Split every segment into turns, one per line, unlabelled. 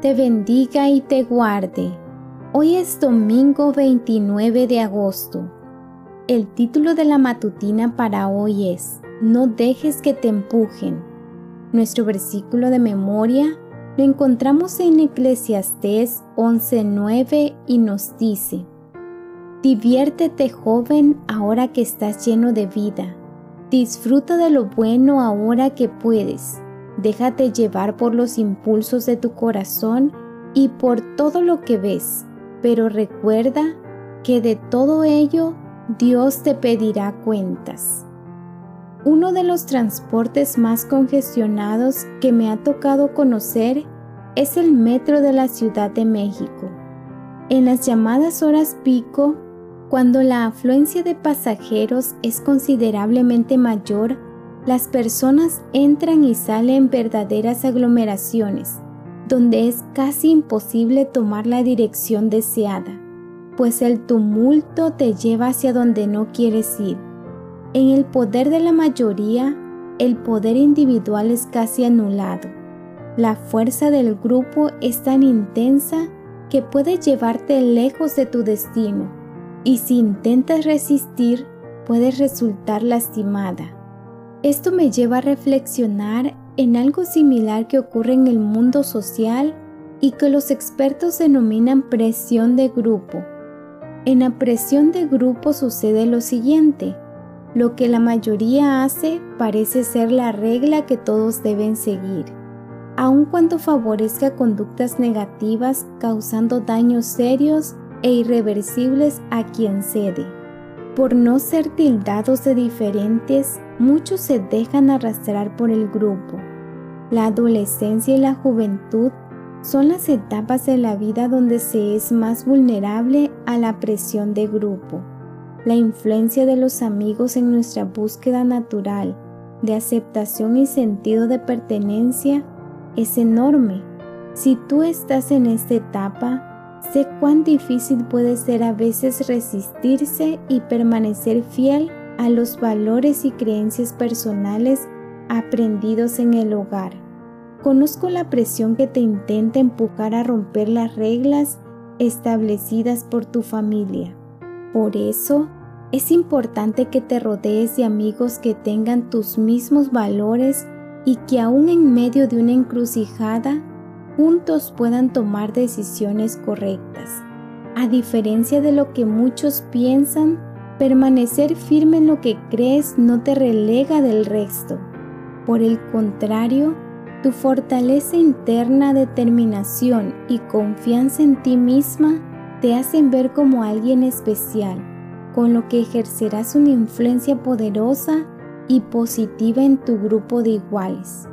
te bendiga y te guarde. Hoy es domingo 29 de agosto. El título de la matutina para hoy es No dejes que te empujen. Nuestro versículo de memoria lo encontramos en Eclesiastés 11:9 y nos dice, Diviértete joven ahora que estás lleno de vida. Disfruta de lo bueno ahora que puedes Déjate llevar por los impulsos de tu corazón y por todo lo que ves, pero recuerda que de todo ello Dios te pedirá cuentas. Uno de los transportes más congestionados que me ha tocado conocer es el metro de la Ciudad de México. En las llamadas horas pico, cuando la afluencia de pasajeros es considerablemente mayor las personas entran y salen verdaderas aglomeraciones, donde es casi imposible tomar la dirección deseada, pues el tumulto te lleva hacia donde no quieres ir. En el poder de la mayoría, el poder individual es casi anulado. La fuerza del grupo es tan intensa que puede llevarte lejos de tu destino, y si intentas resistir, puedes resultar lastimada. Esto me lleva a reflexionar en algo similar que ocurre en el mundo social y que los expertos denominan presión de grupo. En la presión de grupo sucede lo siguiente. Lo que la mayoría hace parece ser la regla que todos deben seguir, aun cuando favorezca conductas negativas causando daños serios e irreversibles a quien cede. Por no ser tildados de diferentes, muchos se dejan arrastrar por el grupo. La adolescencia y la juventud son las etapas de la vida donde se es más vulnerable a la presión de grupo. La influencia de los amigos en nuestra búsqueda natural de aceptación y sentido de pertenencia es enorme. Si tú estás en esta etapa, sé cuán difícil puede ser a veces resistirse y permanecer fiel a los valores y creencias personales aprendidos en el hogar. Conozco la presión que te intenta empujar a romper las reglas establecidas por tu familia. Por eso, es importante que te rodees de amigos que tengan tus mismos valores y que aún en medio de una encrucijada, juntos puedan tomar decisiones correctas. A diferencia de lo que muchos piensan, Permanecer firme en lo que crees no te relega del resto. Por el contrario, tu fortaleza interna, determinación y confianza en ti misma te hacen ver como alguien especial, con lo que ejercerás una influencia poderosa y positiva en tu grupo de iguales.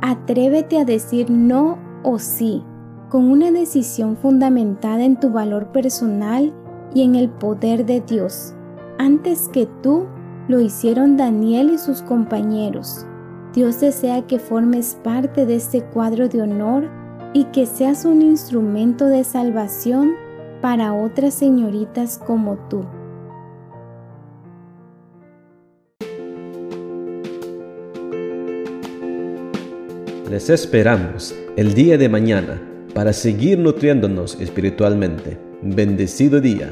Atrévete a decir no o sí, con una decisión fundamentada en tu valor personal y en el poder de Dios antes que tú lo hicieron Daniel y sus compañeros. Dios desea que formes parte de este cuadro de honor y que seas un instrumento de salvación para otras señoritas como tú.
Les esperamos el día de mañana para seguir nutriéndonos espiritualmente. Bendecido día.